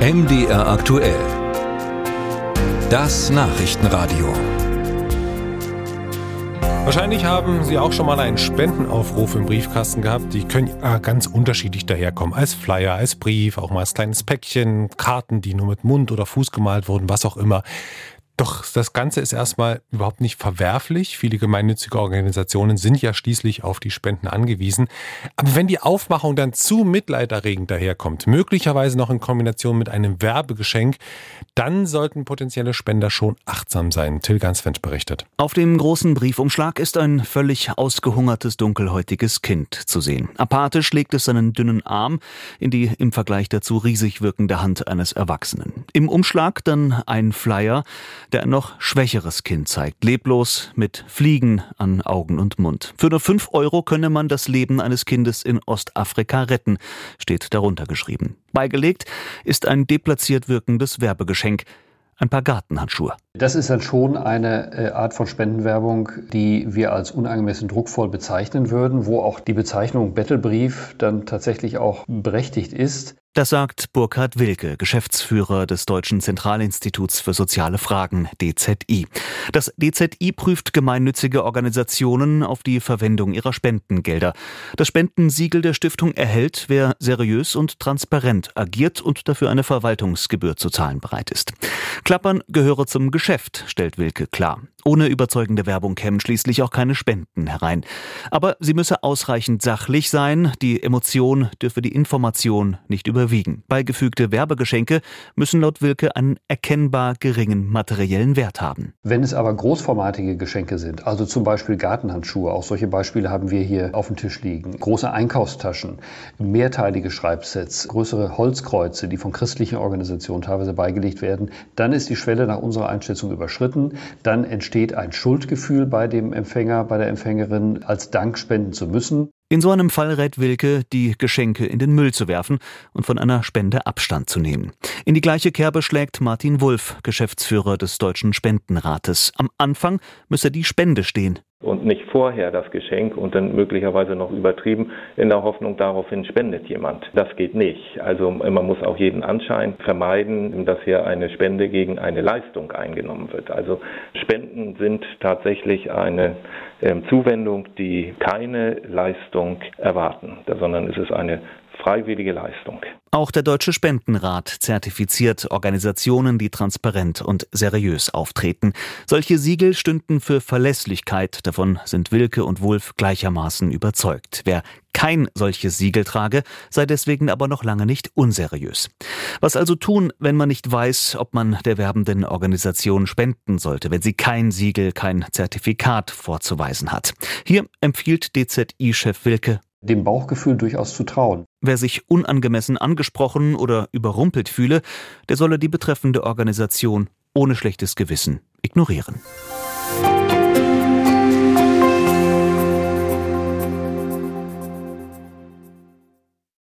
MDR aktuell. Das Nachrichtenradio. Wahrscheinlich haben Sie auch schon mal einen Spendenaufruf im Briefkasten gehabt. Die können ganz unterschiedlich daherkommen. Als Flyer, als Brief, auch mal als kleines Päckchen, Karten, die nur mit Mund oder Fuß gemalt wurden, was auch immer. Doch das Ganze ist erstmal überhaupt nicht verwerflich. Viele gemeinnützige Organisationen sind ja schließlich auf die Spenden angewiesen. Aber wenn die Aufmachung dann zu mitleiderregend daherkommt, möglicherweise noch in Kombination mit einem Werbegeschenk, dann sollten potenzielle Spender schon achtsam sein. Till Gansfendt berichtet. Auf dem großen Briefumschlag ist ein völlig ausgehungertes, dunkelhäutiges Kind zu sehen. Apathisch legt es seinen dünnen Arm in die im Vergleich dazu riesig wirkende Hand eines Erwachsenen. Im Umschlag dann ein Flyer, der ein noch schwächeres Kind zeigt, leblos mit Fliegen an Augen und Mund. Für nur fünf Euro könne man das Leben eines Kindes in Ostafrika retten, steht darunter geschrieben. Beigelegt ist ein deplatziert wirkendes Werbegeschenk, ein paar Gartenhandschuhe. Das ist dann schon eine äh, Art von Spendenwerbung, die wir als unangemessen druckvoll bezeichnen würden, wo auch die Bezeichnung Bettelbrief dann tatsächlich auch berechtigt ist. Das sagt Burkhard Wilke, Geschäftsführer des Deutschen Zentralinstituts für soziale Fragen DZI. Das DZI prüft gemeinnützige Organisationen auf die Verwendung ihrer Spendengelder. Das Spendensiegel der Stiftung erhält, wer seriös und transparent agiert und dafür eine Verwaltungsgebühr zu zahlen bereit ist. Klappern gehöre zum Geschäft, stellt Wilke klar. Ohne überzeugende Werbung kämen schließlich auch keine Spenden herein. Aber sie müsse ausreichend sachlich sein, die Emotion dürfe die Information nicht überwiegen. Beigefügte Werbegeschenke müssen laut Wilke einen erkennbar geringen materiellen Wert haben. Wenn es aber großformatige Geschenke sind, also zum Beispiel Gartenhandschuhe, auch solche Beispiele haben wir hier auf dem Tisch liegen, große Einkaufstaschen, mehrteilige Schreibsets, größere Holzkreuze, die von christlichen Organisationen teilweise beigelegt werden, dann ist die Schwelle nach unserer Einschätzung überschritten, dann entsteht entsteht ein Schuldgefühl bei dem Empfänger, bei der Empfängerin, als Dank spenden zu müssen. In so einem Fall rät Wilke, die Geschenke in den Müll zu werfen und von einer Spende Abstand zu nehmen. In die gleiche Kerbe schlägt Martin Wulff, Geschäftsführer des Deutschen Spendenrates. Am Anfang müsse die Spende stehen und nicht vorher das Geschenk und dann möglicherweise noch übertrieben in der Hoffnung, daraufhin spendet jemand. Das geht nicht. Also man muss auch jeden Anschein vermeiden, dass hier eine Spende gegen eine Leistung eingenommen wird. Also Spenden sind tatsächlich eine ähm, Zuwendung, die keine Leistung erwarten, sondern es ist eine freiwillige Leistung. Auch der Deutsche Spendenrat zertifiziert Organisationen, die transparent und seriös auftreten. Solche Siegel stünden für Verlässlichkeit, davon sind Wilke und Wulff gleichermaßen überzeugt. Wer kein solches Siegel trage, sei deswegen aber noch lange nicht unseriös. Was also tun, wenn man nicht weiß, ob man der werbenden Organisation spenden sollte, wenn sie kein Siegel, kein Zertifikat vorzuweisen hat? Hier empfiehlt DZI-Chef Wilke dem Bauchgefühl durchaus zu trauen. Wer sich unangemessen angesprochen oder überrumpelt fühle, der solle die betreffende Organisation ohne schlechtes Gewissen ignorieren.